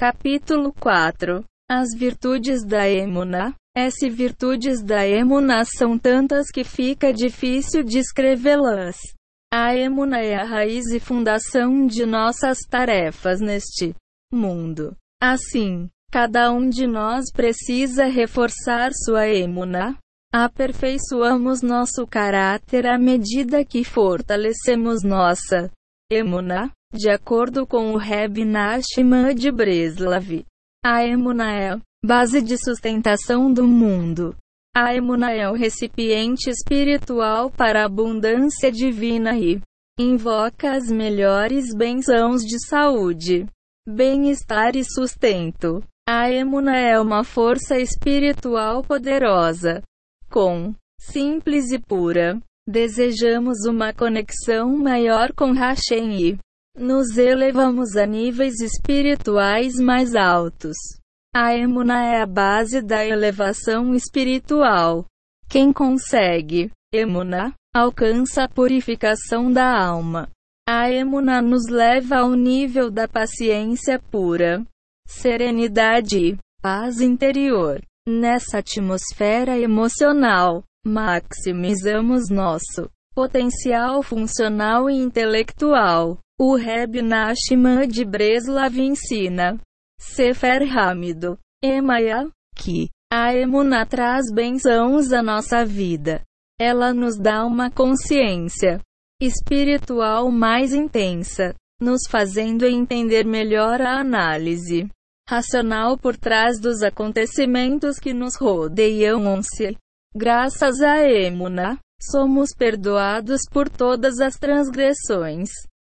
Capítulo 4 As virtudes da Emuna. As virtudes da Emuna são tantas que fica difícil descrevê-las. A Emuna é a raiz e fundação de nossas tarefas neste mundo. Assim, cada um de nós precisa reforçar sua Emuna. Aperfeiçoamos nosso caráter à medida que fortalecemos nossa Emuna. De acordo com o Reb Nachman de Breslav, a Emuna é base de sustentação do mundo. A Emuna é o recipiente espiritual para a abundância divina e invoca as melhores bênçãos de saúde, bem-estar e sustento. A Emuna é uma força espiritual poderosa. Com simples e pura, desejamos uma conexão maior com Hashem e nos elevamos a níveis espirituais mais altos. A emuna é a base da elevação espiritual. Quem consegue emuna alcança a purificação da alma. A emuna nos leva ao nível da paciência pura, serenidade e paz interior. Nessa atmosfera emocional, maximizamos nosso potencial funcional e intelectual. O Reb Nachman de Breslav ensina. Sefer Hamido. Emaya, que a Emuna traz bênçãos à nossa vida. Ela nos dá uma consciência espiritual mais intensa, nos fazendo entender melhor a análise racional por trás dos acontecimentos que nos rodeiam. -se. Graças a Emuna, somos perdoados por todas as transgressões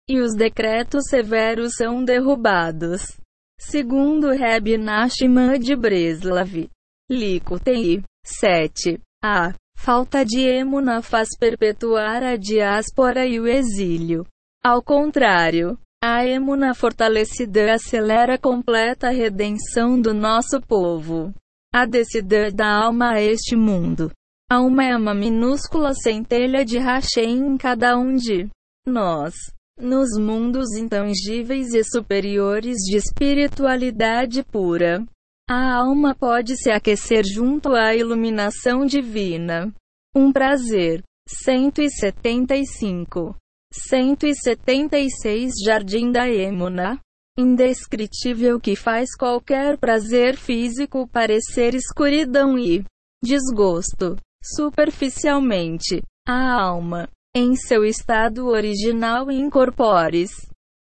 e os decretos severos são derrubados. Segundo Reb Nachman de Breslav. Likutei 7. A falta de emuna faz perpetuar a diáspora e o exílio. Ao contrário, a emuna fortalecida acelera a completa redenção do nosso povo. A descida da alma a este mundo. A alma é uma minúscula centelha de Hashem em cada um de nós. Nos mundos intangíveis e superiores de espiritualidade pura, a alma pode se aquecer junto à iluminação divina. Um prazer. 175. 176 Jardim da Emuna. Indescritível que faz qualquer prazer físico parecer escuridão e desgosto. Superficialmente, a alma em seu estado original incorpores.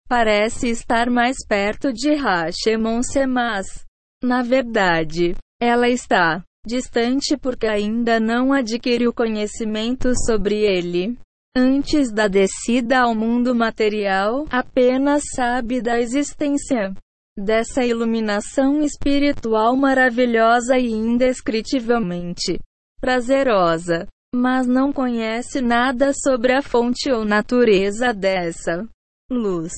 Parece estar mais perto de Hashemon-se, na verdade, ela está distante porque ainda não adquiriu conhecimento sobre ele. Antes da descida ao mundo material, apenas sabe da existência dessa iluminação espiritual maravilhosa e indescritivelmente prazerosa mas não conhece nada sobre a fonte ou natureza dessa luz.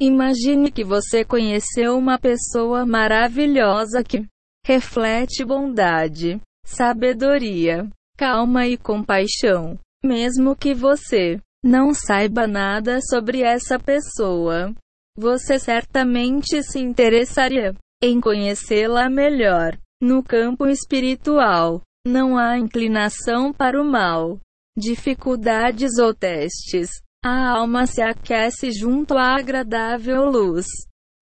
Imagine que você conheceu uma pessoa maravilhosa que reflete bondade, sabedoria, calma e compaixão. Mesmo que você não saiba nada sobre essa pessoa, você certamente se interessaria em conhecê-la melhor. No campo espiritual, não há inclinação para o mal, dificuldades ou testes. A alma se aquece junto à agradável luz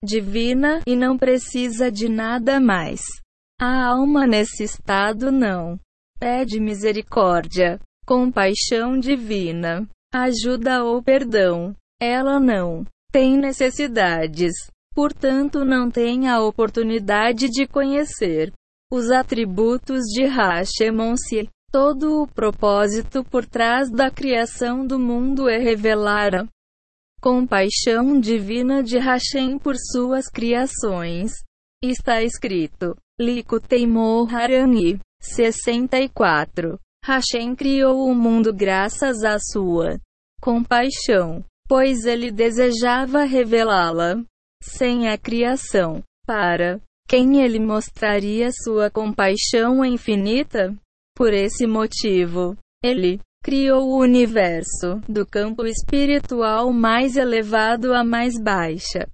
divina e não precisa de nada mais. A alma nesse estado não pede misericórdia, compaixão divina, ajuda ou perdão. Ela não tem necessidades, portanto não tem a oportunidade de conhecer os atributos de Hashemon-se. Todo o propósito por trás da criação do mundo é revelar a compaixão divina de Hashem por suas criações. Está escrito, Likutei Moharani, 64. Hashem criou o mundo graças à sua compaixão, pois ele desejava revelá-la sem a criação, para quem ele mostraria sua compaixão infinita? Por esse motivo, ele criou o universo, do campo espiritual mais elevado à mais baixa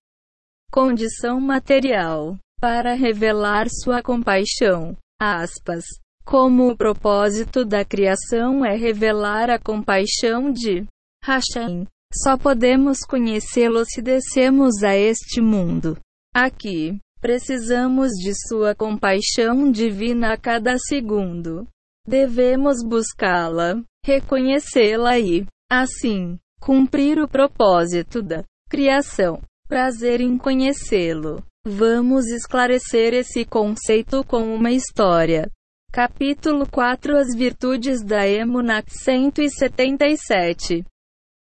condição material. para revelar sua compaixão. Aspas. Como o propósito da criação é revelar a compaixão de Hashem, só podemos conhecê-lo se descemos a este mundo. Aqui, precisamos de sua compaixão divina a cada segundo. Devemos buscá-la, reconhecê-la e, assim, cumprir o propósito da criação. Prazer em conhecê-lo. Vamos esclarecer esse conceito com uma história. Capítulo 4 As Virtudes da Emunat 177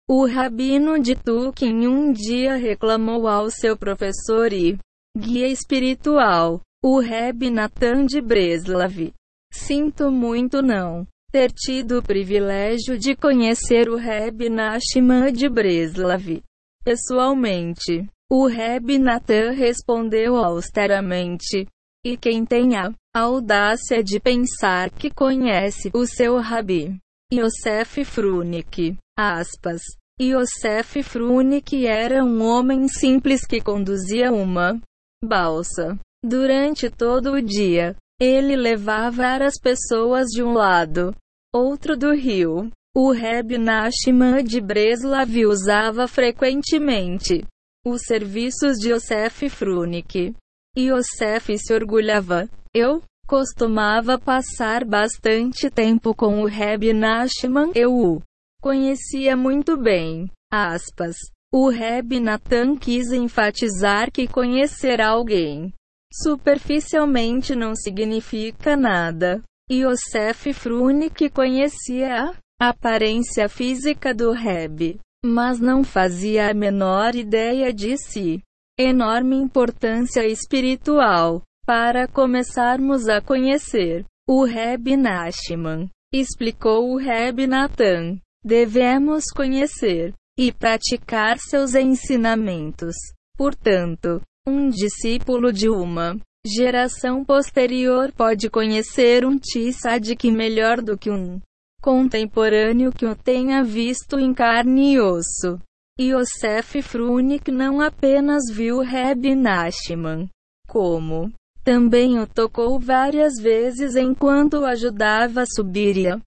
O rabino de Tukin um dia reclamou ao seu professor e guia espiritual, o Reb Natan de Breslav. Sinto muito não ter tido o privilégio de conhecer o Reb Nachman de Breslav pessoalmente. O Reb Natan respondeu austeramente. E quem tem a audácia de pensar que conhece o seu Rabi? Yosef Frunik. Aspas. Yosef Frunik era um homem simples que conduzia uma balsa. Durante todo o dia, ele levava as pessoas de um lado, outro do rio. O Reb Nachman de Breslav usava frequentemente os serviços de Yosef Frunik. Yosef se orgulhava. Eu costumava passar bastante tempo com o Reb Nachman. Eu o conhecia muito bem. Aspas. O Reb Natan quis enfatizar que conhecer alguém superficialmente não significa nada. Yosef Frunik conhecia a aparência física do Reb mas não fazia a menor ideia de si. Enorme importância espiritual. Para começarmos a conhecer o Reb Nachman, explicou o Reb Natan, devemos conhecer e praticar seus ensinamentos. Portanto, um discípulo de uma geração posterior pode conhecer um Tzadik melhor do que um contemporâneo que o tenha visto em carne e osso. Yosef Frunik não apenas viu Reb Nachman, como também o tocou várias vezes enquanto o ajudava a subir e a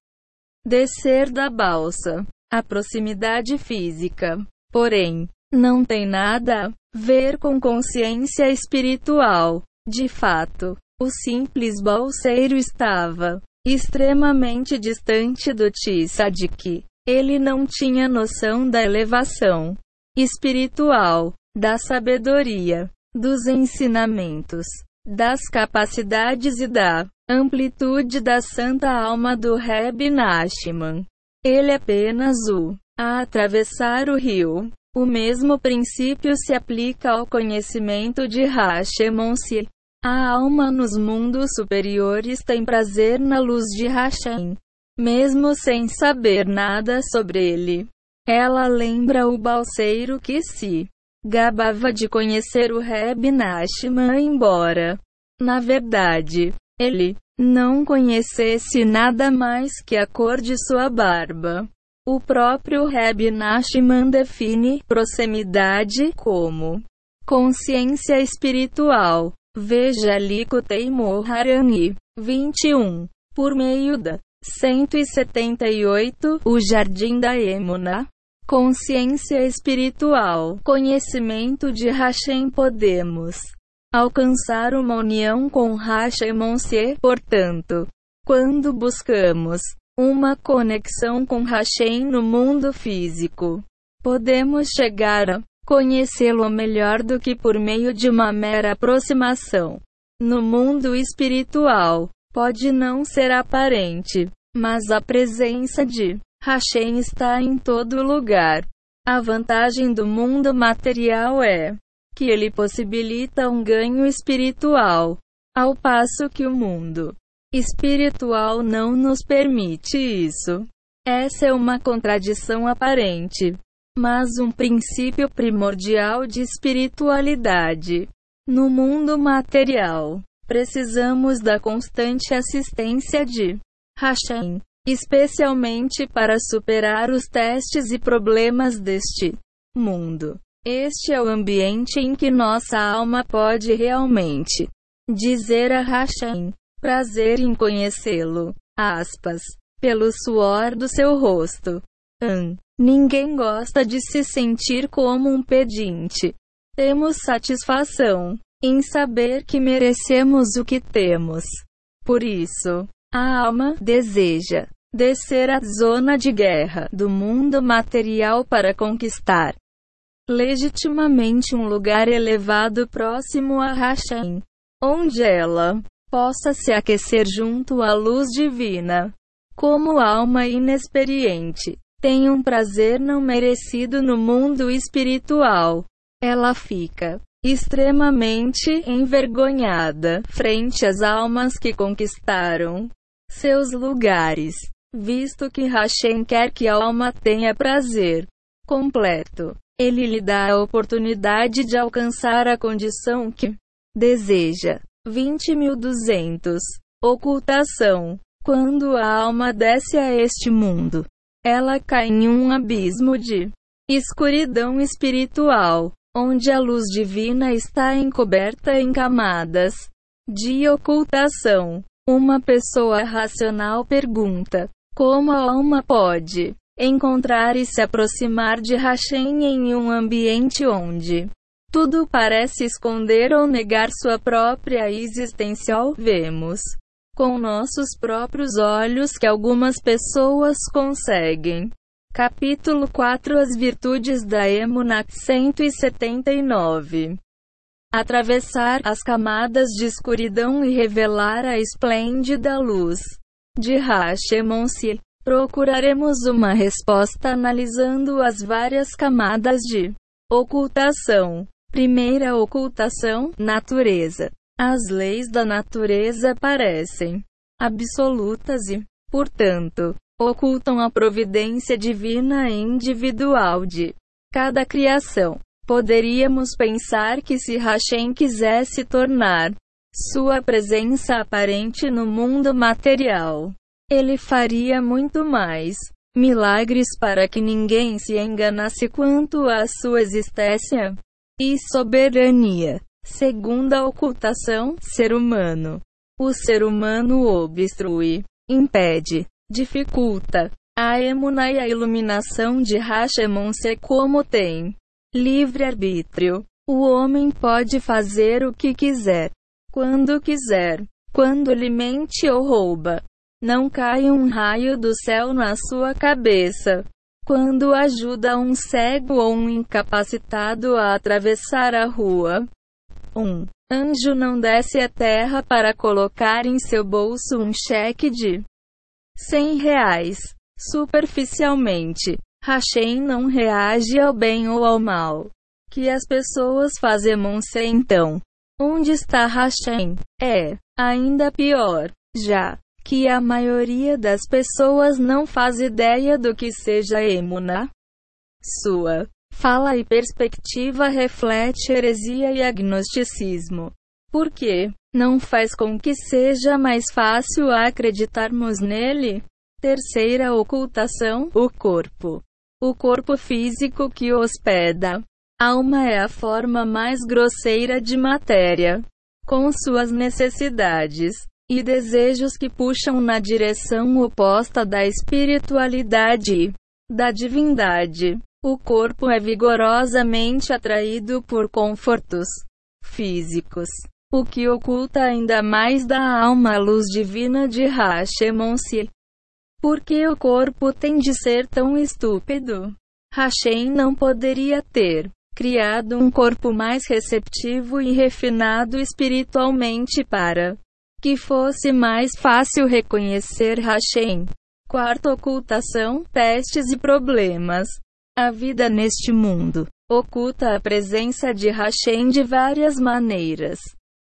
descer da balsa. A proximidade física, porém, não tem nada a ver com consciência espiritual. De fato, o simples balseiro estava extremamente distante do Tzadik. Ele não tinha noção da elevação espiritual, da sabedoria, dos ensinamentos, das capacidades e da amplitude da santa alma do Reb Nachman. Ele apenas o a atravessar o rio. O mesmo princípio se aplica ao conhecimento de Hashemonsi. A alma nos mundos superiores tem prazer na luz de Hashem, mesmo sem saber nada sobre ele. Ela lembra o balseiro que se gabava de conhecer o Reb Nachman embora, na verdade, ele não conhecesse nada mais que a cor de sua barba. O próprio Reb Nachman define proximidade como consciência espiritual. Veja Likutei Moharani 21. Por meio da 178, o Jardim da Emuna. Consciência espiritual, conhecimento de Hashem podemos alcançar uma união com Hashemonse, portanto, quando buscamos uma conexão com Hashem no mundo físico, podemos chegar a conhecê-lo melhor do que por meio de uma mera aproximação. No mundo espiritual, pode não ser aparente, mas a presença de Hashem está em todo lugar. A vantagem do mundo material é que ele possibilita um ganho espiritual, ao passo que o mundo espiritual não nos permite isso. Essa é uma contradição aparente mas um princípio primordial de espiritualidade. No mundo material, precisamos da constante assistência de Hashem, especialmente para superar os testes e problemas deste mundo. Este é o ambiente em que nossa alma pode realmente dizer a Hashem, prazer em conhecê-lo, aspas, pelo suor do seu rosto. An. Ninguém gosta de se sentir como um pedinte. Temos satisfação em saber que merecemos o que temos. Por isso, a alma deseja descer à zona de guerra do mundo material para conquistar legitimamente um lugar elevado próximo a Hashem, onde ela possa se aquecer junto à luz divina. Como alma inexperiente, tem um prazer não merecido no mundo espiritual. Ela fica extremamente envergonhada frente às almas que conquistaram seus lugares, visto que Hashem quer que a alma tenha prazer completo. Ele lhe dá a oportunidade de alcançar a condição que deseja. 20.200. Ocultação. Quando a alma desce a este mundo, ela cai em um abismo de escuridão espiritual, onde a luz divina está encoberta em camadas de ocultação. Uma pessoa racional pergunta: como a alma pode encontrar e se aproximar de Hashem em um ambiente onde tudo parece esconder ou negar sua própria existência. Vemos com nossos próprios olhos que algumas pessoas conseguem. Capítulo 4 As Virtudes da Emunat 179 Atravessar as camadas de escuridão e revelar a esplêndida luz de Hashemonsi. Procuraremos uma resposta analisando as várias camadas de ocultação. Primeira ocultação: natureza. As leis da natureza parecem absolutas e, portanto, ocultam a providência divina individual de cada criação. Poderíamos pensar que se Hashem quisesse tornar sua presença aparente no mundo material, ele faria muito mais milagres para que ninguém se enganasse quanto à sua existência e soberania. Segunda ocultação, ser humano. O ser humano obstrui, impede, dificulta a emuna e a iluminação de Hashemon-se como tem livre-arbítrio. O homem pode fazer o que quiser, quando quiser, quando ele mente ou rouba, não cai um raio do céu na sua cabeça. Quando ajuda um cego ou um incapacitado a atravessar a rua, um anjo não desce à terra para colocar em seu bolso um cheque de 100 reais. Superficialmente, Hashem não reage ao bem ou ao mal que as pessoas fazem então. Onde está Hashem? É ainda pior. Já que a maioria das pessoas não faz ideia do que seja emuna. Sua fala e perspectiva reflete heresia e agnosticismo. Por quê? Não faz com que seja mais fácil acreditarmos nele? Terceira ocultação: o corpo. O corpo físico que hospeda. Alma é a forma mais grosseira de matéria, com suas necessidades, e desejos que puxam na direção oposta da espiritualidade, da divindade. O corpo é vigorosamente atraído por confortos físicos, o que oculta ainda mais da alma a luz divina de Hashemonsi. Por que o corpo tem de ser tão estúpido? Hashem não poderia ter criado um corpo mais receptivo e refinado espiritualmente para que fosse mais fácil reconhecer Hashem. Quarta ocultação, pestes e problemas. A vida neste mundo oculta a presença de Hashem de várias maneiras.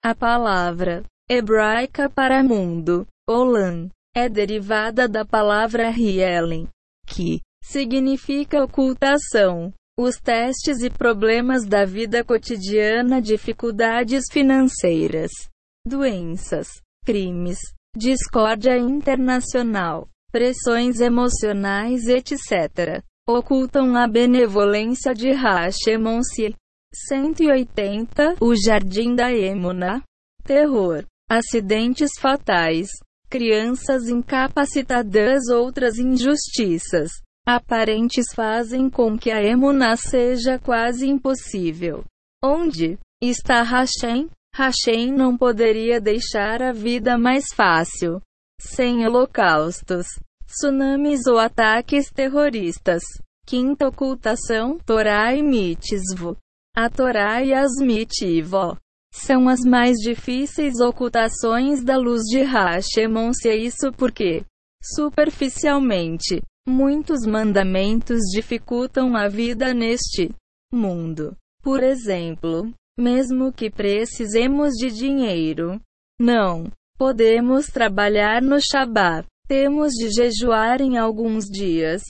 A palavra hebraica para mundo, Olam, é derivada da palavra Rielen, que significa ocultação. Os testes e problemas da vida cotidiana, dificuldades financeiras, doenças, crimes, discórdia internacional, pressões emocionais, etc., ocultam a benevolência de Hashemon-se. 180 O Jardim da Emuna. terror, acidentes fatais, crianças incapacitadas, outras injustiças aparentes fazem com que a emuna seja quase impossível. Onde está Hashem? Hashem não poderia deixar a vida mais fácil. Sem holocaustos, tsunamis ou ataques terroristas. Quinta ocultação, Torá e Mitzvah. A Torá e as Mitzvah são as mais difíceis ocultações da luz de Hashemon. Se isso porque, superficialmente, muitos mandamentos dificultam a vida neste mundo. Por exemplo, mesmo que precisemos de dinheiro, não podemos trabalhar no Shabat. Temos de jejuar em alguns dias,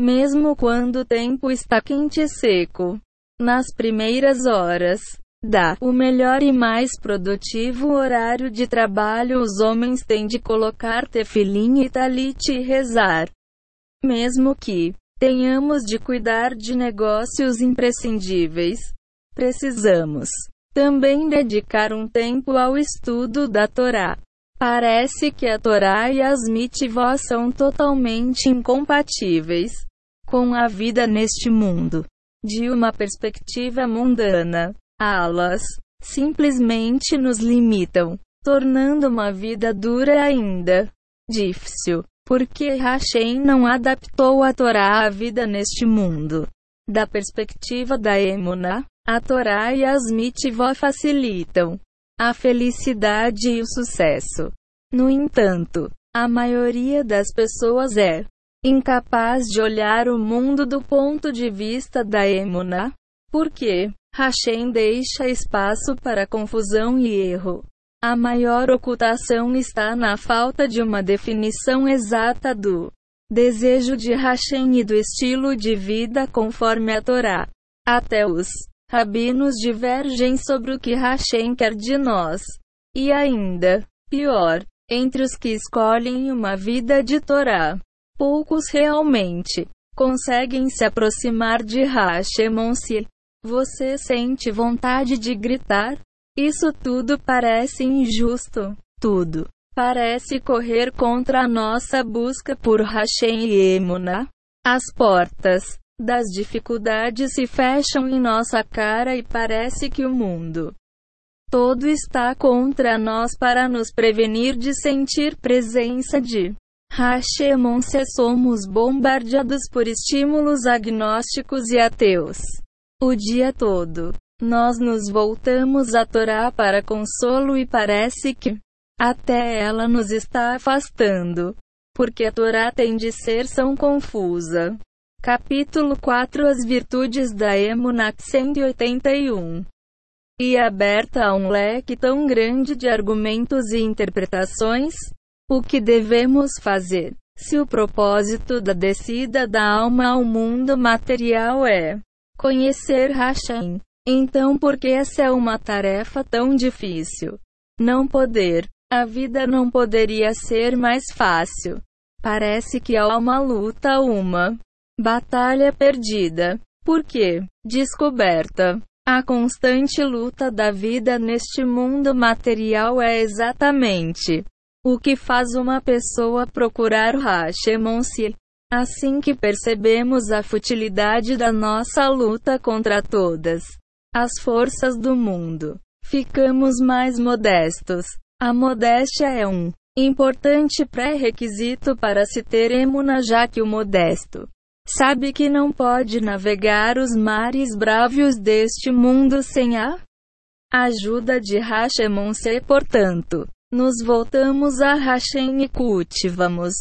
mesmo quando o tempo está quente e seco. Nas primeiras horas da o melhor e mais produtivo horário de trabalho, os homens têm de colocar tefilim e talit e rezar. Mesmo que tenhamos de cuidar de negócios imprescindíveis, precisamos também dedicar um tempo ao estudo da Torá. Parece que a Torá e as mitzvot são totalmente incompatíveis com a vida neste mundo. De uma perspectiva mundana, alas simplesmente nos limitam, tornando uma vida dura ainda difícil, porque Hashem não adaptou a Torá à vida neste mundo. Da perspectiva da Emuna, a Torá e as mitzvot facilitam a felicidade e o sucesso. No entanto, a maioria das pessoas é incapaz de olhar o mundo do ponto de vista da Emuna, porque Hashem deixa espaço para confusão e erro. A maior ocultação está na falta de uma definição exata do desejo de Hashem e do estilo de vida conforme a Torá. Até os Rabinos divergem sobre o que Hashem quer de nós. E ainda, pior, entre os que escolhem uma vida de Torá, poucos realmente conseguem se aproximar de Hashemon se você sente vontade de gritar? Isso tudo parece injusto. Tudo parece correr contra a nossa busca por Hashem e Emuna. As portas das dificuldades se fecham em nossa cara e parece que o mundo todo está contra nós para nos prevenir de sentir presença de Hashemon se somos bombardeados por estímulos agnósticos e ateus. O dia todo, nós nos voltamos a Torá para consolo e parece que até ela nos está afastando, porque a Torá tem de ser tão confusa. Capítulo 4 As virtudes da Emunat 181 E aberta a um leque tão grande de argumentos e interpretações, o que devemos fazer? Se o propósito da descida da alma ao mundo material é conhecer Hashem, então por que essa é uma tarefa tão difícil? Não poder. A vida não poderia ser mais fácil. Parece que há uma luta, uma Batalha perdida. Por quê? Descoberta. A constante luta da vida neste mundo material é exatamente o que faz uma pessoa procurar Hashemon-se. Assim que percebemos a futilidade da nossa luta contra todas as forças do mundo, ficamos mais modestos. A modéstia é um importante pré-requisito para se ter emuna, já que o modesto Sabe que não pode navegar os mares bravos deste mundo sem a ajuda de Hashemon se portanto, nos voltamos a Hashem e cultivamos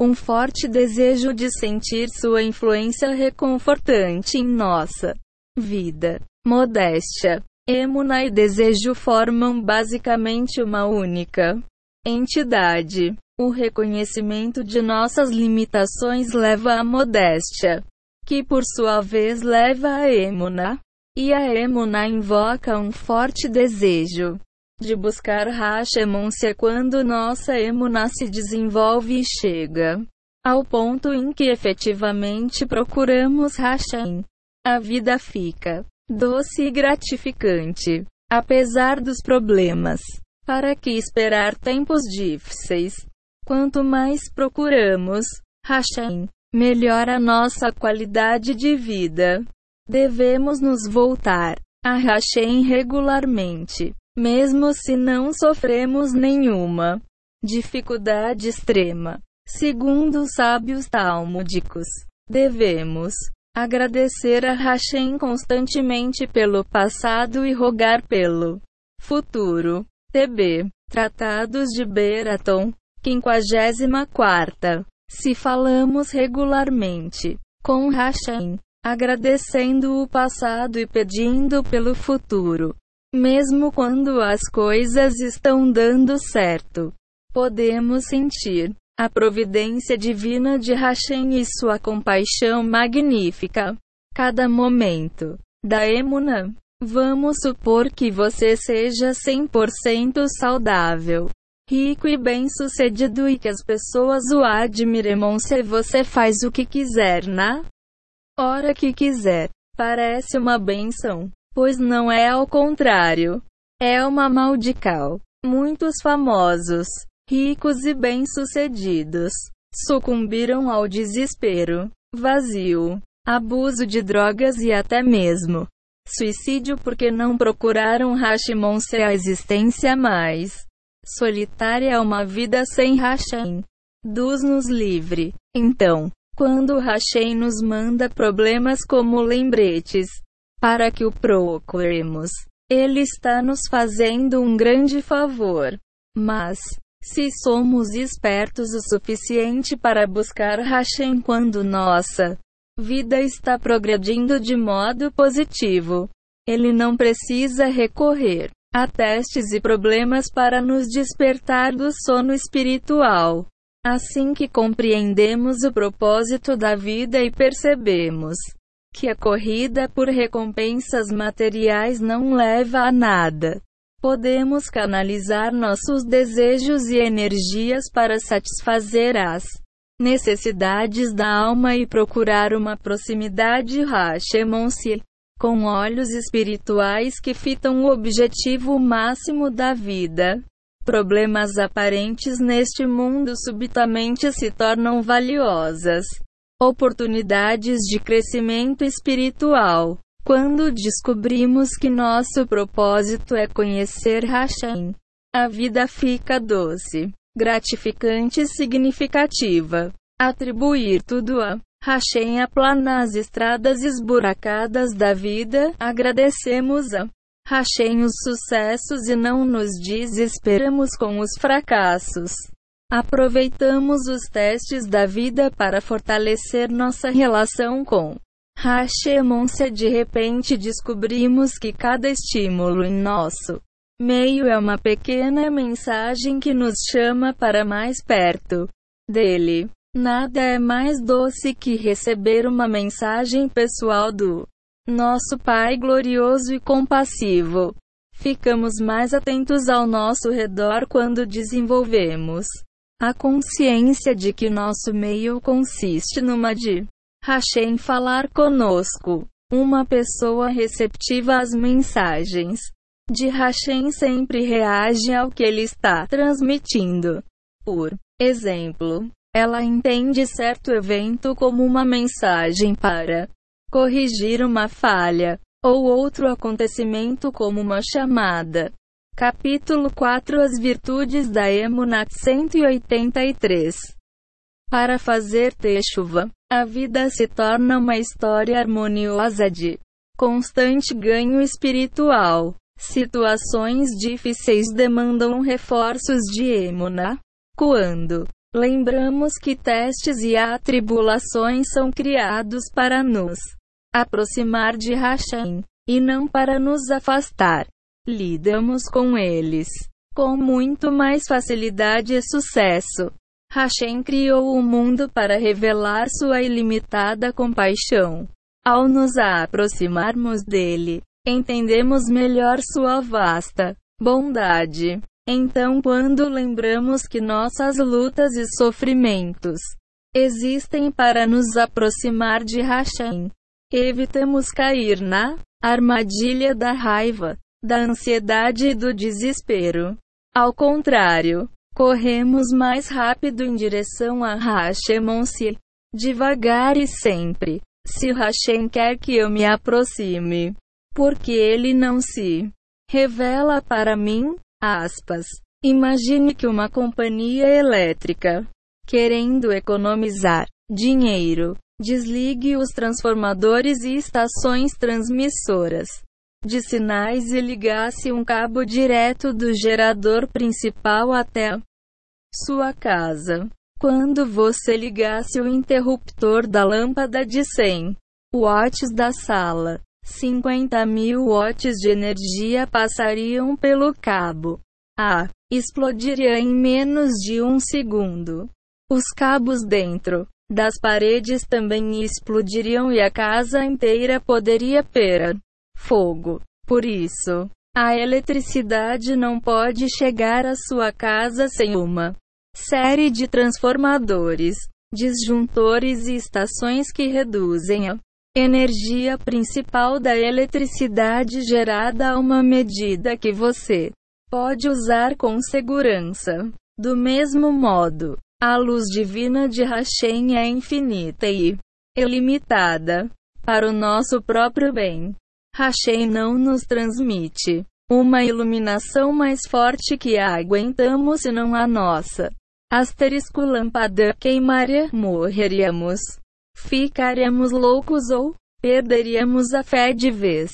um forte desejo de sentir sua influência reconfortante em nossa vida. Modéstia, emuna e desejo formam basicamente uma única entidade. O reconhecimento de nossas limitações leva à modéstia, que por sua vez leva à emuna. E a emuna invoca um forte desejo de buscar Hashemon-se quando nossa emuna se desenvolve e chega ao ponto em que efetivamente procuramos Hashem. A vida fica doce e gratificante, apesar dos problemas. Para que esperar tempos difíceis? Quanto mais procuramos Hashem, melhor a nossa qualidade de vida. Devemos nos voltar a Hashem regularmente, mesmo se não sofremos nenhuma dificuldade extrema. Segundo os sábios talmúdicos, devemos agradecer a Hashem constantemente pelo passado e rogar pelo futuro. TB Tratados de Beraton 54. Se falamos regularmente com Hashem, agradecendo o passado e pedindo pelo futuro, mesmo quando as coisas estão dando certo, podemos sentir a providência divina de Hashem e sua compaixão magnífica. Cada momento da Emuna. Vamos supor que você seja 100% saudável rico e bem-sucedido e que as pessoas o admirem se você faz o que quiser na hora que quiser. Parece uma benção, pois não é ao contrário. É uma maldical. Muitos famosos, ricos e bem-sucedidos sucumbiram ao desespero, vazio, abuso de drogas e até mesmo suicídio porque não procuraram Hashimon ser a existência mais solitária é uma vida sem Hashem. Dos-nos livre. Então, quando Hashem nos manda problemas como lembretes, para que o procuremos, ele está nos fazendo um grande favor. Mas, se somos espertos o suficiente para buscar Hashem quando nossa vida está progredindo de modo positivo, ele não precisa recorrer Há testes e problemas para nos despertar do sono espiritual. Assim que compreendemos o propósito da vida e percebemos que a corrida por recompensas materiais não leva a nada, podemos canalizar nossos desejos e energias para satisfazer as necessidades da alma e procurar uma proximidade Hashemonsi com olhos espirituais que fitam o objetivo máximo da vida. Problemas aparentes neste mundo subitamente se tornam valiosas oportunidades de crescimento espiritual. Quando descobrimos que nosso propósito é conhecer Hashem, a vida fica doce, gratificante e significativa. Atribuir tudo a Hashem aplana as estradas esburacadas da vida, agradecemos a Hashem os sucessos e não nos desesperamos com os fracassos. Aproveitamos os testes da vida para fortalecer nossa relação com Hashem. Se de repente descobrimos que cada estímulo em nosso meio é uma pequena mensagem que nos chama para mais perto dele. Nada é mais doce que receber uma mensagem pessoal do nosso Pai glorioso e compassivo. Ficamos mais atentos ao nosso redor quando desenvolvemos a consciência de que nosso meio consiste numa de Hashem falar conosco. Uma pessoa receptiva às mensagens de Hashem sempre reage ao que ele está transmitindo. Por exemplo, ela entende certo evento como uma mensagem para corrigir uma falha, ou outro acontecimento como uma chamada. Capítulo 4 As Virtudes da Emunat 183 Para fazer chuva, a vida se torna uma história harmoniosa de constante ganho espiritual. Situações difíceis demandam reforços de Emuna. Quando Lembramos que testes e atribulações são criados para nos aproximar de Hashem, e não para nos afastar. Lidamos com eles com muito mais facilidade e sucesso. Hashem criou o mundo para revelar sua ilimitada compaixão. Ao nos aproximarmos dele, entendemos melhor sua vasta bondade. Então, quando lembramos que nossas lutas e sofrimentos existem para nos aproximar de Hashem, evitamos cair na armadilha da raiva, da ansiedade e do desespero. Ao contrário, corremos mais rápido em direção a Hashemon-se, devagar e sempre. Se Hashem quer que eu me aproxime, porque ele não se revela para mim, aspas. Imagine que uma companhia elétrica, querendo economizar dinheiro, desligue os transformadores e estações transmissoras de sinais e ligasse um cabo direto do gerador principal até sua casa. Quando você ligasse o interruptor da lâmpada de 100 watts da sala, 50 mil watts de energia passariam pelo cabo. A explodiria em menos de um segundo. Os cabos dentro das paredes também explodiriam e a casa inteira poderia pegar fogo. Por isso, a eletricidade não pode chegar à sua casa sem uma série de transformadores, disjuntores e estações que reduzem a energia principal da eletricidade gerada a uma medida que você pode usar com segurança. Do mesmo modo, a luz divina de Hashem é infinita e ilimitada para o nosso próprio bem. Hashem não nos transmite uma iluminação mais forte que a aguentamos e não a nossa. Asterisco lâmpada queimaria, morreríamos. Ficaríamos loucos ou perderíamos a fé de vez.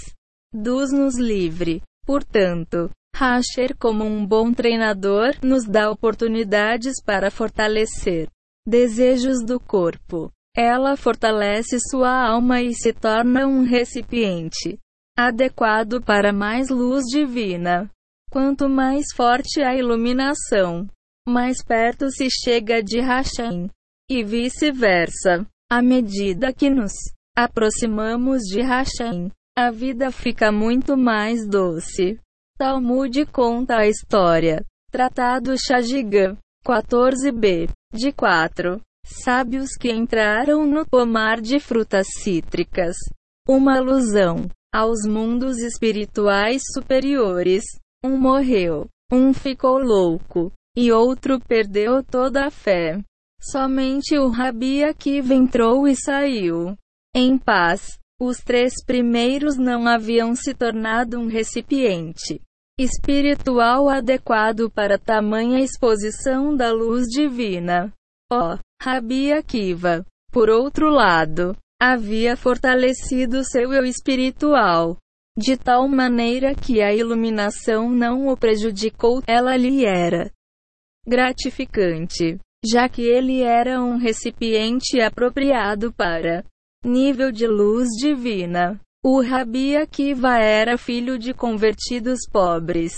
Dus nos livre. Portanto, Rasher, como um bom treinador, nos dá oportunidades para fortalecer desejos do corpo. Ela fortalece sua alma e se torna um recipiente adequado para mais luz divina. Quanto mais forte a iluminação, mais perto se chega de Hashem. E vice-versa. À medida que nos aproximamos de Hashem, a vida fica muito mais doce. Talmud conta a história. Tratado Shajiga 14b. De 4. Sábios que entraram no pomar de frutas cítricas. Uma alusão aos mundos espirituais superiores. Um morreu, um ficou louco, e outro perdeu toda a fé. Somente o Rabi Akiva entrou e saiu. Em paz. Os três primeiros não haviam se tornado um recipiente espiritual adequado para tamanha exposição da luz divina. Ó, oh, Rabi Akiva, por outro lado, havia fortalecido seu eu espiritual, de tal maneira que a iluminação não o prejudicou, ela lhe era gratificante, já que ele era um recipiente apropriado para nível de luz divina. O Rabi Akiva era filho de convertidos pobres.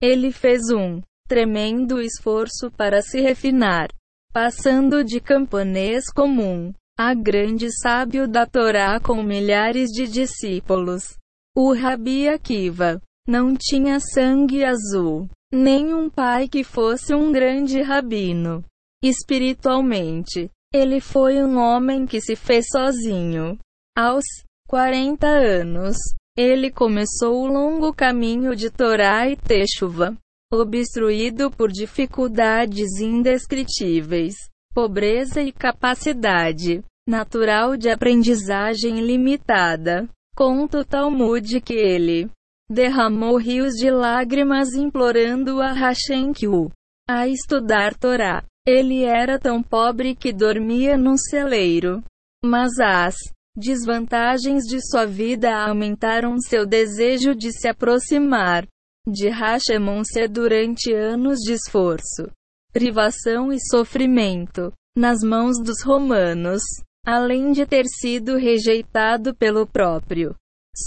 Ele fez um tremendo esforço para se refinar, passando de camponês comum a grande sábio da Torá com milhares de discípulos. O Rabi Akiva não tinha sangue azul nenhum pai que fosse um grande rabino. Espiritualmente, ele foi um homem que se fez sozinho. Aos 40 anos, ele começou o longo caminho de Torá e Techuva, obstruído por dificuldades indescritíveis, pobreza e capacidade natural de aprendizagem limitada. Conta o Talmud que ele derramou rios de lágrimas implorando a Hashem que o a estudar Torá. Ele era tão pobre que dormia num celeiro. Mas as desvantagens de sua vida aumentaram seu desejo de se aproximar de Hashemon-se durante anos de esforço, privação e sofrimento nas mãos dos romanos, além de ter sido rejeitado pelo próprio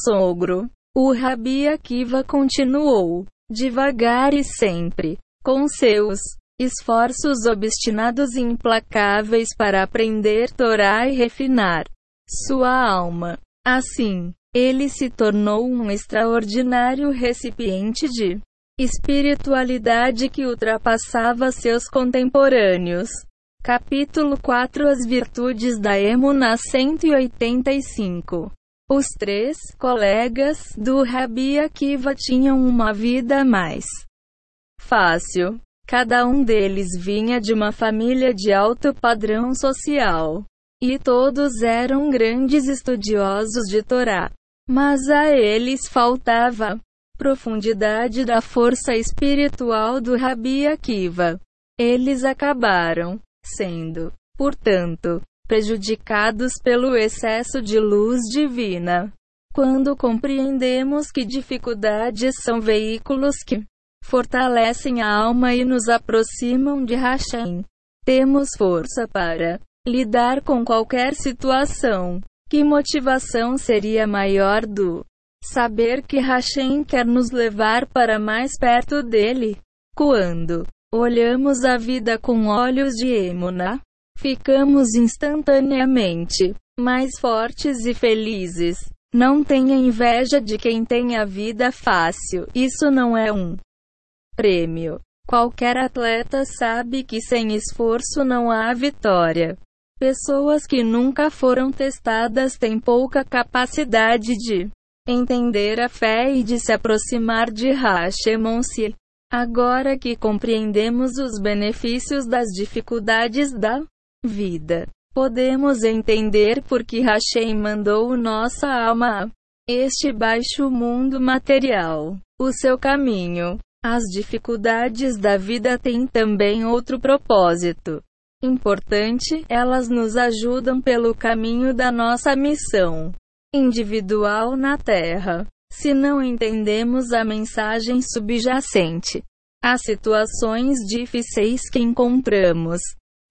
sogro. O Rabi Akiva continuou, devagar e sempre, com seus esforços obstinados e implacáveis para aprender Torá e refinar sua alma. Assim, ele se tornou um extraordinário recipiente de espiritualidade que ultrapassava seus contemporâneos. Capítulo 4 As Virtudes da Emuna 185 os três colegas do Rabi Akiva tinham uma vida mais fácil. Cada um deles vinha de uma família de alto padrão social. E todos eram grandes estudiosos de Torá. Mas a eles faltava profundidade da força espiritual do Rabi Akiva. Eles acabaram sendo, portanto, prejudicados pelo excesso de luz divina. Quando compreendemos que dificuldades são veículos que fortalecem a alma e nos aproximam de Hashem, temos força para lidar com qualquer situação. Que motivação seria maior do saber que Hashem quer nos levar para mais perto dele? Quando olhamos a vida com olhos de Emuna, ficamos instantaneamente mais fortes e felizes. Não tenha inveja de quem tem a vida fácil, isso não é um prêmio. Qualquer atleta sabe que sem esforço não há vitória. Pessoas que nunca foram testadas têm pouca capacidade de entender a fé e de se aproximar de Hashemonsi. Agora que compreendemos os benefícios das dificuldades da vida, podemos entender por que Hashem mandou nossa alma a este baixo mundo material. O seu caminho. As dificuldades da vida têm também outro propósito importante, elas nos ajudam pelo caminho da nossa missão individual na Terra. Se não entendemos a mensagem subjacente, as situações difíceis que encontramos,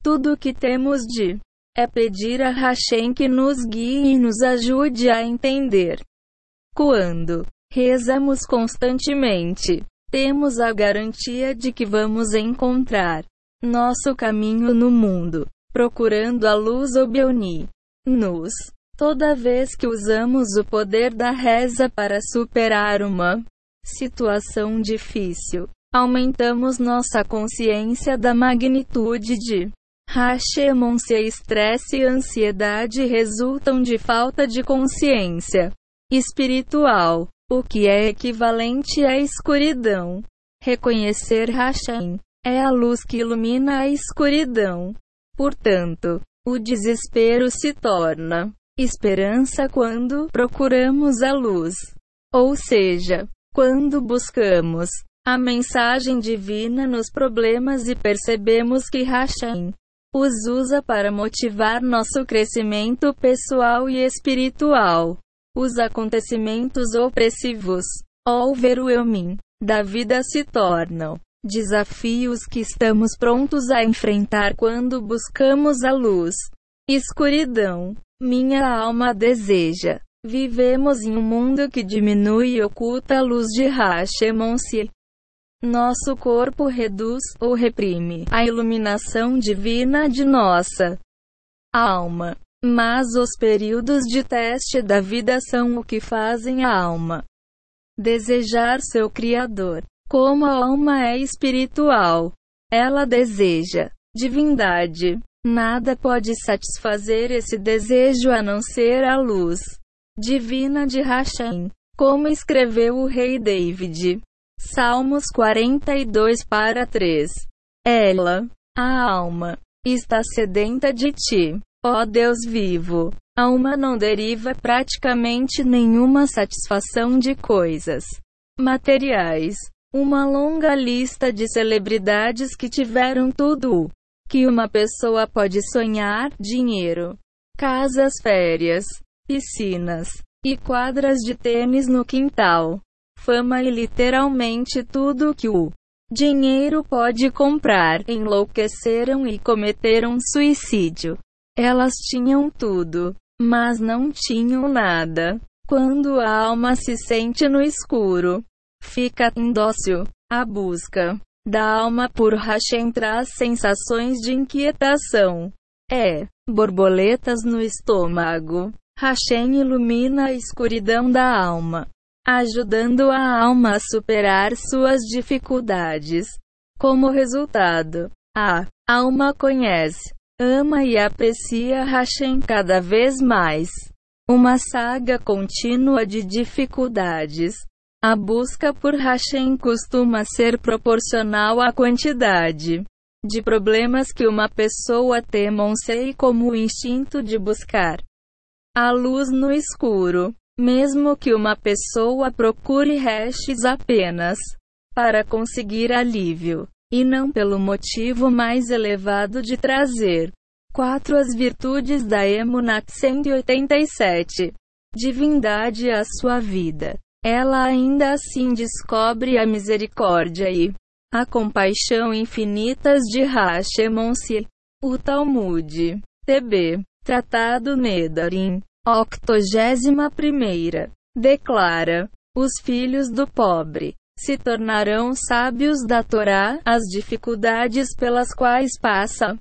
tudo o que temos de é pedir a Hashem que nos guie e nos ajude a entender. Quando rezamos constantemente, temos a garantia de que vamos encontrar nosso caminho no mundo, procurando a luz Obioni. Nos. Toda vez que usamos o poder da reza para superar uma situação difícil, aumentamos nossa consciência da magnitude de Hashemon se estresse e ansiedade resultam de falta de consciência espiritual, o que é equivalente à escuridão. Reconhecer Hashem é a luz que ilumina a escuridão. Portanto, o desespero se torna esperança quando procuramos a luz. Ou seja, quando buscamos a mensagem divina nos problemas e percebemos que Hashem os usa para motivar nosso crescimento pessoal e espiritual. Os acontecimentos opressivos, ou ver o eu mim, da vida se tornam Desafios que estamos prontos a enfrentar quando buscamos a luz. Escuridão. Minha alma deseja. Vivemos em um mundo que diminui e oculta a luz de Hashemon-se. Nosso corpo reduz ou reprime a iluminação divina de nossa alma. Mas os períodos de teste da vida são o que fazem a alma desejar seu Criador. Como a alma é espiritual, ela deseja divindade. Nada pode satisfazer esse desejo a não ser a luz divina de Hashem, como escreveu o rei David. Salmos 42 para 3. Ela, a alma, está sedenta de ti, ó Deus vivo. A alma não deriva praticamente nenhuma satisfação de coisas materiais. Uma longa lista de celebridades que tiveram tudo que uma pessoa pode sonhar: dinheiro, casas, férias, piscinas e quadras de tênis no quintal. Fama e literalmente tudo que o dinheiro pode comprar. Enlouqueceram e cometeram suicídio. Elas tinham tudo, mas não tinham nada. Quando a alma se sente no escuro, fica indócil. A busca da alma por Hashem traz sensações de inquietação. É, borboletas no estômago. Hashem ilumina a escuridão da alma, ajudando a alma a superar suas dificuldades. Como resultado, a alma conhece, ama e aprecia Hashem cada vez mais. Uma saga contínua de dificuldades A busca por Hashem costuma ser proporcional à quantidade de problemas que uma pessoa tem, como o instinto de buscar a luz no escuro. Mesmo que uma pessoa procure hashes apenas para conseguir alívio, e não pelo motivo mais elevado de trazer 4. As virtudes da Emunat 187. Divindade à sua vida. Ela ainda assim descobre a misericórdia e a compaixão infinitas de Hashemonsi. O Talmud. TB. Tratado Nedarim. Octogésima primeira. Declara. Os filhos do pobre se tornarão sábios da Torá, as dificuldades pelas quais passa.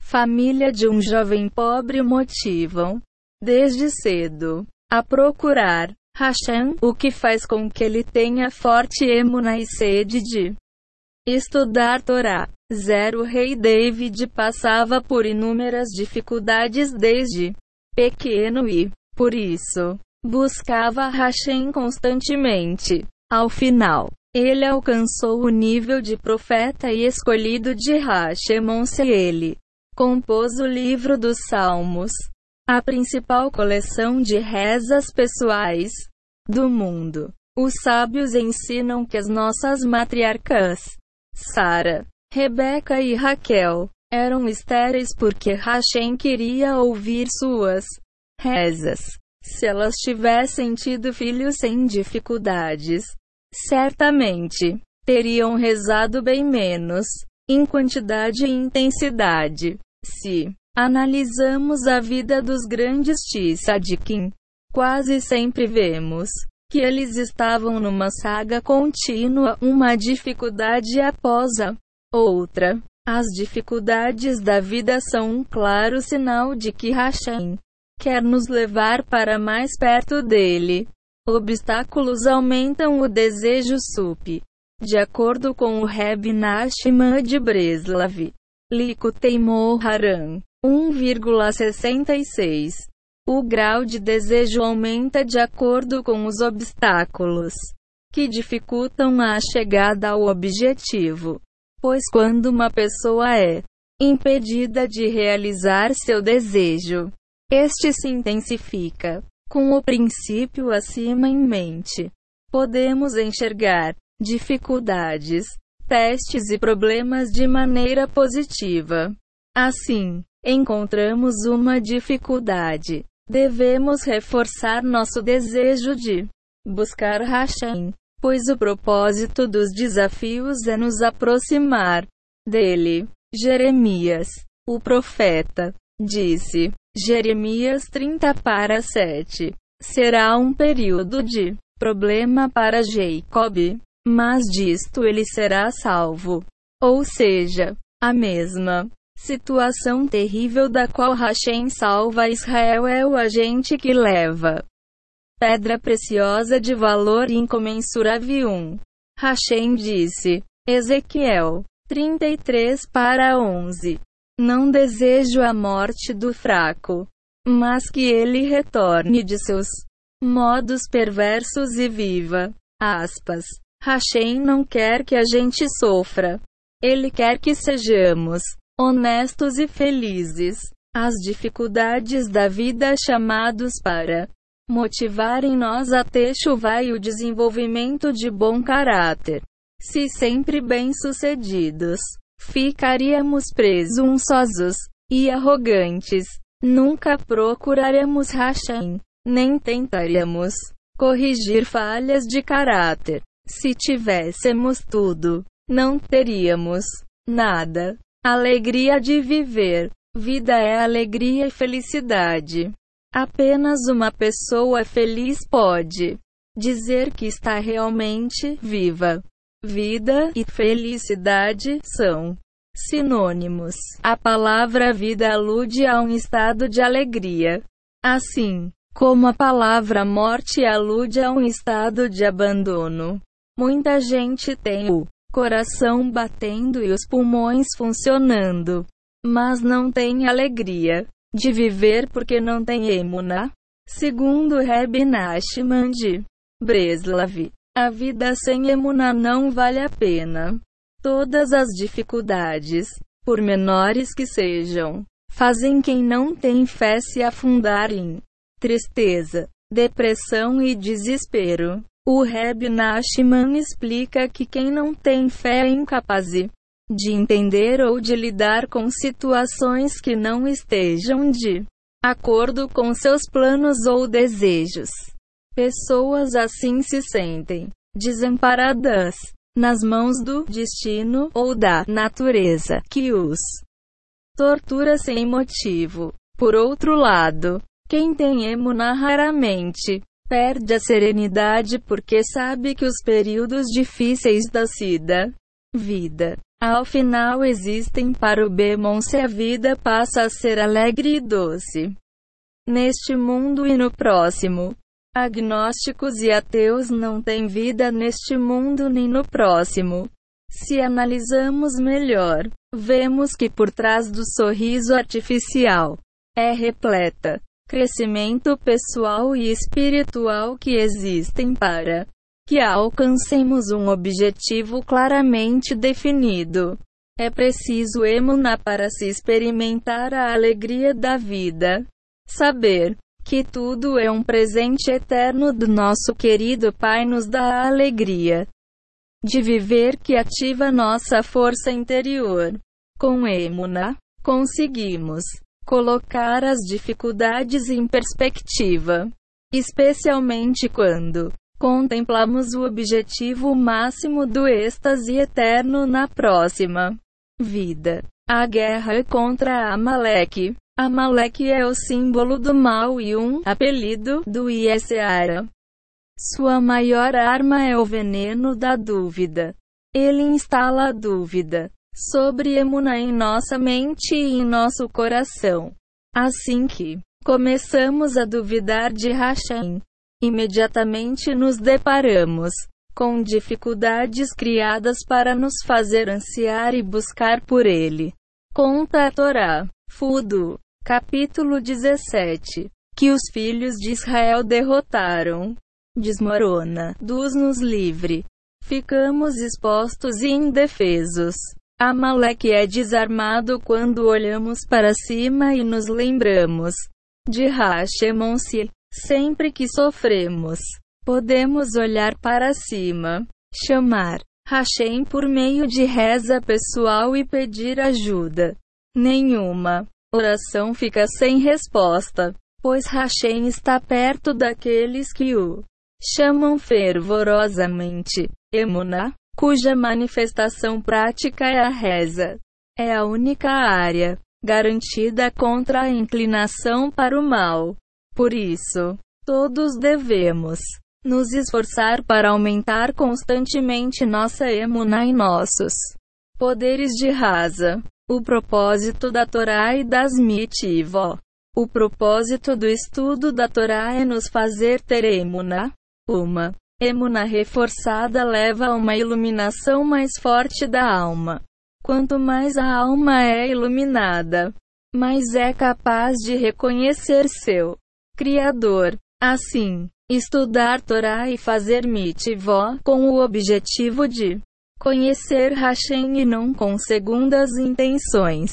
Família de um jovem pobre motivam, desde cedo, a procurar Hashem, o que faz com que ele tenha forte emuna e sede de estudar Torá. Zero Rei David passava por inúmeras dificuldades desde pequeno e, por isso, buscava Hashem constantemente. Ao final, ele alcançou o nível de profeta e escolhido de Hashemon-se ele compôs o livro dos Salmos, a principal coleção de rezas pessoais do mundo. Os sábios ensinam que as nossas matriarcas, Sara, Rebeca e Raquel, eram estéreis porque Hashem queria ouvir suas rezas. Se elas tivessem tido filhos sem dificuldades, certamente teriam rezado bem menos, em quantidade e intensidade. Se analisamos a vida dos grandes Tzadikim, quase sempre vemos que eles estavam numa saga contínua, uma dificuldade após a outra. As dificuldades da vida são um claro sinal de que Hashem quer nos levar para mais perto dele. Obstáculos aumentam o desejo sup. De acordo com o Reb Nachman de Breslav, Likutei Moharan 1,66. O grau de desejo aumenta de acordo com os obstáculos que dificultam a chegada ao objetivo. Pois quando uma pessoa é impedida de realizar seu desejo, este se intensifica. Com o princípio acima em mente, podemos enxergar dificuldades, testes e problemas de maneira positiva. Assim, encontramos uma dificuldade. Devemos reforçar nosso desejo de buscar Hashem, pois o propósito dos desafios é nos aproximar dele. Jeremias, o profeta, disse: Jeremias 30 para 7. Será um período de problema para Jacob, mas disto ele será salvo. Ou seja, a mesma situação terrível da qual Hashem salva Israel é o agente que leva pedra preciosa de valor incomensurável. 1. Hashem disse, Ezequiel 33 para 11. Não desejo a morte do fraco, mas que ele retorne de seus modos perversos e viva. Aspas. Hashem não quer que a gente sofra. Ele quer que sejamos honestos e felizes. As dificuldades da vida chamados para motivar em nós a chuva e o desenvolvimento de bom caráter. Se sempre bem-sucedidos ficaríamos presunçosos e arrogantes. Nunca procuraremos Hashem, nem tentaríamos corrigir falhas de caráter. Se tivéssemos tudo, não teríamos nada. Alegria de viver. Vida é alegria e felicidade. Apenas uma pessoa feliz pode dizer que está realmente viva. Vida e felicidade são sinônimos. A palavra vida alude a um estado de alegria. Assim, como a palavra morte alude a um estado de abandono. Muita gente tem o coração batendo e os pulmões funcionando, mas não tem alegria de viver porque não tem emuna. Segundo Reb Nachman de Breslav, A vida sem emuna não vale a pena. Todas as dificuldades, por menores que sejam, fazem quem não tem fé se afundar em tristeza, depressão e desespero. O Reb Nachman explica que quem não tem fé é incapaz de entender ou de lidar com situações que não estejam de acordo com seus planos ou desejos. Pessoas assim se sentem desamparadas nas mãos do destino ou da natureza que os tortura sem motivo. Por outro lado, quem tem emuna raramente perde a serenidade porque sabe que os períodos difíceis da sida vida ao final existem para o Bemon se a vida passa a ser alegre e doce. Neste mundo e no próximo. Agnósticos e ateus não têm vida neste mundo nem no próximo. Se analisamos melhor, vemos que por trás do sorriso artificial é repleta crescimento pessoal e espiritual que existem para que alcancemos um objetivo claramente definido. É preciso emunar para se experimentar a alegria da vida. Saber que tudo é um presente eterno do nosso querido Pai nos dá a alegria de viver que ativa nossa força interior. Com Emuna, conseguimos colocar as dificuldades em perspectiva, especialmente quando contemplamos o objetivo máximo do êxtase eterno na próxima vida. A guerra contra Amaleque. Amaleque é o símbolo do mal e um apelido do Iesseara. Sua maior arma é o veneno da dúvida. Ele instala a dúvida sobre Emuna em nossa mente e em nosso coração. Assim que começamos a duvidar de Hashem, imediatamente nos deparamos com dificuldades criadas para nos fazer ansiar e buscar por ele. Conta a Torá, Fudo, capítulo 17, que os filhos de Israel derrotaram. Desmorona, dos-nos livre. Ficamos expostos e indefesos. Amaleque é desarmado quando olhamos para cima e nos lembramos de Hashemon-se. Sempre que sofremos, podemos olhar para cima, chamar Hashem por meio de reza pessoal e pedir ajuda. Nenhuma oração fica sem resposta, pois Hashem está perto daqueles que o chamam fervorosamente. Emuna, cuja manifestação prática é a reza. É a única área garantida contra a inclinação para o mal. Por isso, todos devemos nos esforçar para aumentar constantemente nossa emuna e nossos poderes de rasa. O propósito da Torá e das mitivó. O propósito do estudo da Torá é nos fazer ter emuna. Uma Emuna reforçada leva a uma iluminação mais forte da alma. Quanto mais a alma é iluminada, mais é capaz de reconhecer seu Criador. Assim, estudar Torá e fazer mitivó com o objetivo de conhecer Hashem e não com segundas intenções,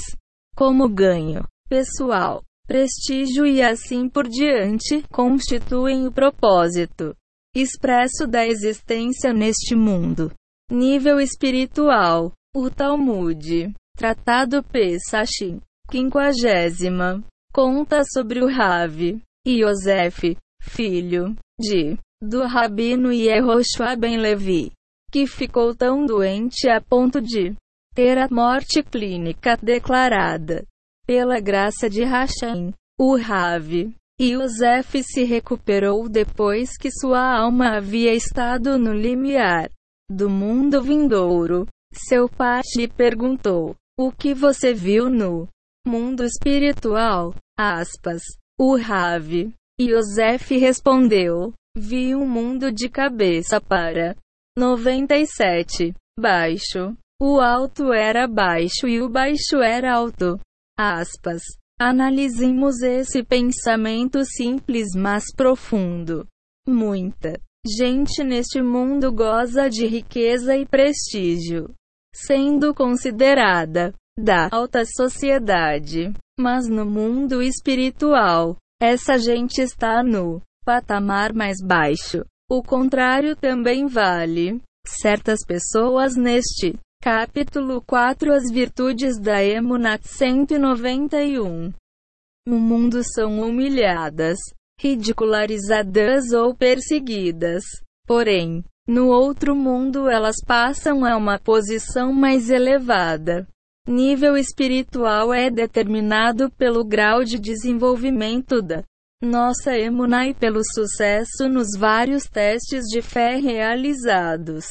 como ganho pessoal, prestígio e assim por diante, constituem o propósito expresso da existência neste mundo. Nível espiritual. O Talmud, Tratado Pesachim, quinquagésima, conta sobre o Rav Yosef, filho de do Rabino Yehoshua Ben Levi, que ficou tão doente a ponto de ter a morte clínica declarada. Pela graça de Hashem, o Rav e Yosef se recuperou depois que sua alma havia estado no limiar do mundo vindouro. Seu pai lhe perguntou: O que você viu no mundo espiritual? Aspas. O Rav. Yosef respondeu: Vi um mundo de cabeça para 97. Baixo. O alto era baixo e o baixo era alto. Aspas. Analisemos esse pensamento simples mas profundo. Muita Gente neste mundo goza de riqueza e prestígio, sendo considerada da alta sociedade. Mas no mundo espiritual, essa gente está no patamar mais baixo. O contrário também vale. Certas pessoas neste capítulo 4 As virtudes da Emunat 191 no mundo são humilhadas, ridicularizadas ou perseguidas. Porém, no outro mundo elas passam a uma posição mais elevada. Nível espiritual é determinado pelo grau de desenvolvimento da nossa emuna e pelo sucesso nos vários testes de fé realizados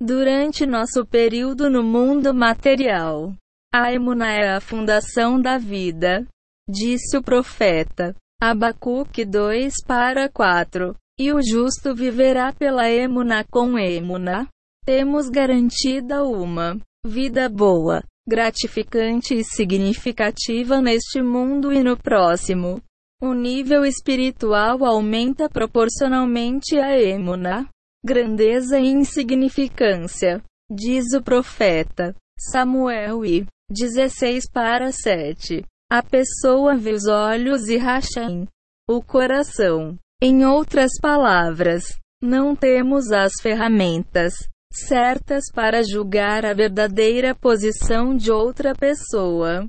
durante nosso período no mundo material. A emuna é a fundação da vida, disse o profeta. Abacuque 2 para 4. E o justo viverá pela emuna com emuna. Temos garantida uma vida boa, gratificante e significativa neste mundo e no próximo. O nível espiritual aumenta proporcionalmente à emuna. Grandeza e insignificância, diz o profeta. Samuel e 16 para 7. A pessoa vê os olhos e racha em o coração. Em outras palavras, não temos as ferramentas certas para julgar a verdadeira posição de outra pessoa.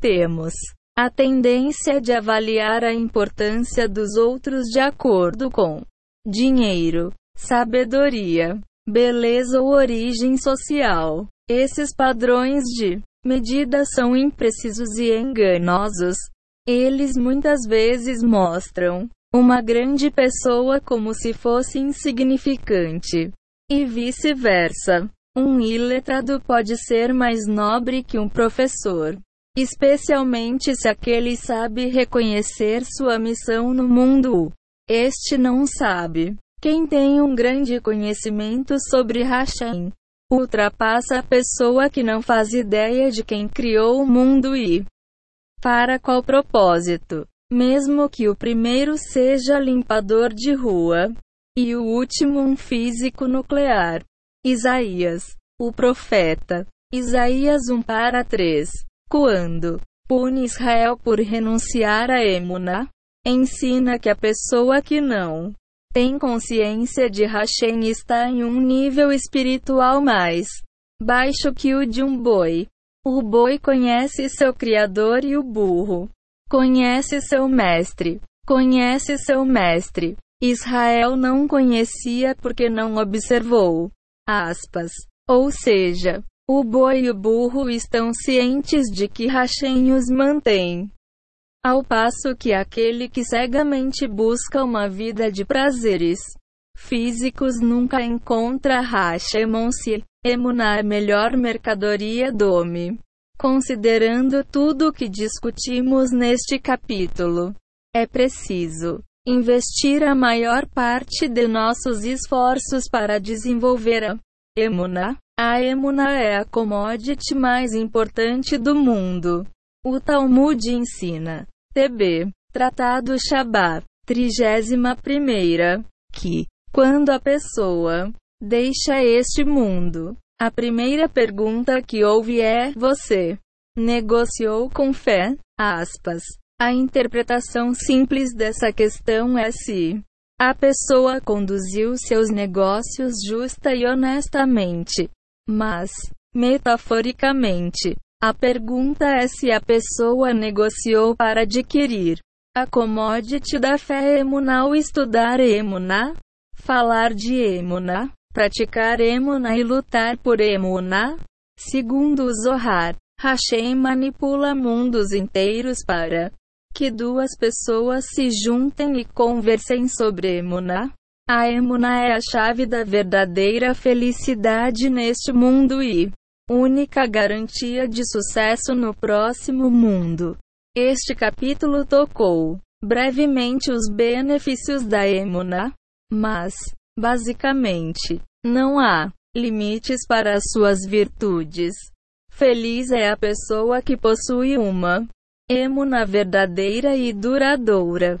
Temos a tendência de avaliar a importância dos outros de acordo com dinheiro, sabedoria, beleza ou origem social. Esses padrões de medidas são imprecisos e enganosos. Eles muitas vezes mostram uma grande pessoa como se fosse insignificante. E vice-versa. Um iletrado pode ser mais nobre que um professor. Especialmente se aquele sabe reconhecer sua missão no mundo. Este não sabe. Quem tem um grande conhecimento sobre Hashem ultrapassa a pessoa que não faz ideia de quem criou o mundo e para qual propósito. Mesmo que o primeiro seja limpador de rua e o último um físico nuclear. Isaías, o profeta. Isaías 1 para 3. Quando pune Israel por renunciar a Emuna, ensina que a pessoa que não tem consciência de Hashem está em um nível espiritual mais baixo que o de um boi. O boi conhece seu criador e o burro conhece seu mestre. Conhece seu mestre. Israel não conhecia porque não observou. Aspas. Ou seja, o boi e o burro estão cientes de que Hashem os mantém. Ao passo que aquele que cegamente busca uma vida de prazeres físicos nunca encontra Hashemon-se, Emuná a melhor mercadoria do homem. Considerando tudo o que discutimos neste capítulo, é preciso investir a maior parte de nossos esforços para desenvolver a Emuna. A Emuna é a commodity mais importante do mundo. O Talmud ensina, TB, Tratado Shabbat, 31 que, quando a pessoa deixa este mundo, a primeira pergunta que ouve é: Você negociou com fé? Aspas. A interpretação simples dessa questão é se a pessoa conduziu seus negócios justa e honestamente. Mas, metaforicamente, a pergunta é se a pessoa negociou para adquirir a commodity da fé emuná ou estudar emuná, falar de emuná, praticar emuná e lutar por emuná. Segundo Zohar, Hashem manipula mundos inteiros para que duas pessoas se juntem e conversem sobre emuná. A emuná é a chave da verdadeira felicidade neste mundo e única garantia de sucesso no próximo mundo. Este capítulo tocou brevemente os benefícios da Emuna, mas, basicamente, não há limites para as suas virtudes. Feliz é a pessoa que possui uma Emuna verdadeira e duradoura.